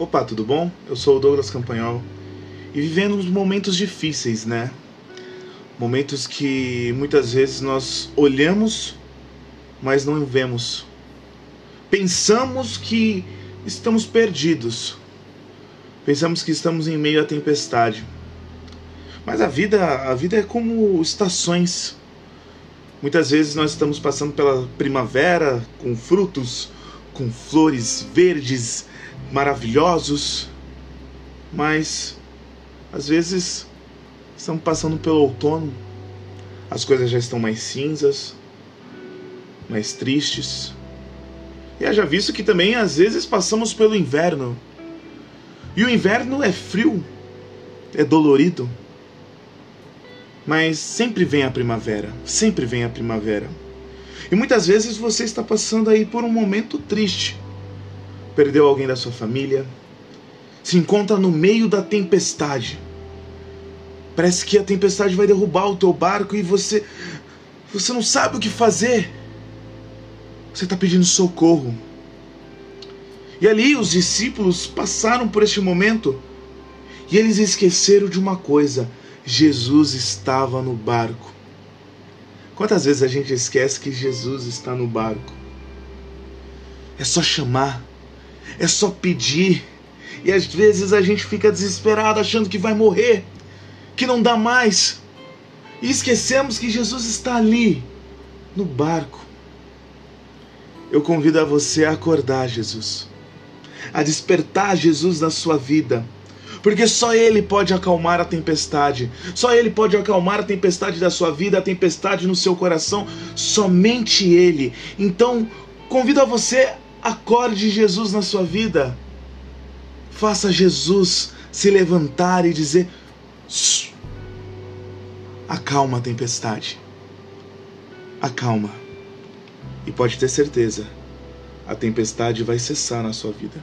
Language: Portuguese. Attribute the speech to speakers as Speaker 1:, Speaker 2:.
Speaker 1: Opa, tudo bom? Eu sou o Douglas Campanhol e vivendo uns momentos difíceis, né? Momentos que muitas vezes nós olhamos, mas não vemos. Pensamos que estamos perdidos. Pensamos que estamos em meio à tempestade. Mas a vida, a vida é como estações. Muitas vezes nós estamos passando pela primavera com frutos, com flores verdes maravilhosos, mas às vezes estamos passando pelo outono, as coisas já estão mais cinzas, mais tristes. E haja visto que também às vezes passamos pelo inverno. E o inverno é frio, é dolorido. Mas sempre vem a primavera, sempre vem a primavera. E muitas vezes você está passando aí por um momento triste. Perdeu alguém da sua família, se encontra no meio da tempestade. Parece que a tempestade vai derrubar o teu barco e você você não sabe o que fazer. Você está pedindo socorro. E ali os discípulos passaram por este momento e eles esqueceram de uma coisa: Jesus estava no barco. Quantas vezes a gente esquece que Jesus está no barco? É só chamar, é só pedir, e às vezes a gente fica desesperado achando que vai morrer, que não dá mais, e esquecemos que Jesus está ali, no barco. Eu convido a você a acordar, Jesus, a despertar Jesus na sua vida porque só Ele pode acalmar a tempestade, só Ele pode acalmar a tempestade da sua vida, a tempestade no seu coração, somente Ele. Então, convido a você, acorde Jesus na sua vida, faça Jesus se levantar e dizer: acalma a tempestade, acalma, e pode ter certeza, a tempestade vai cessar na sua vida.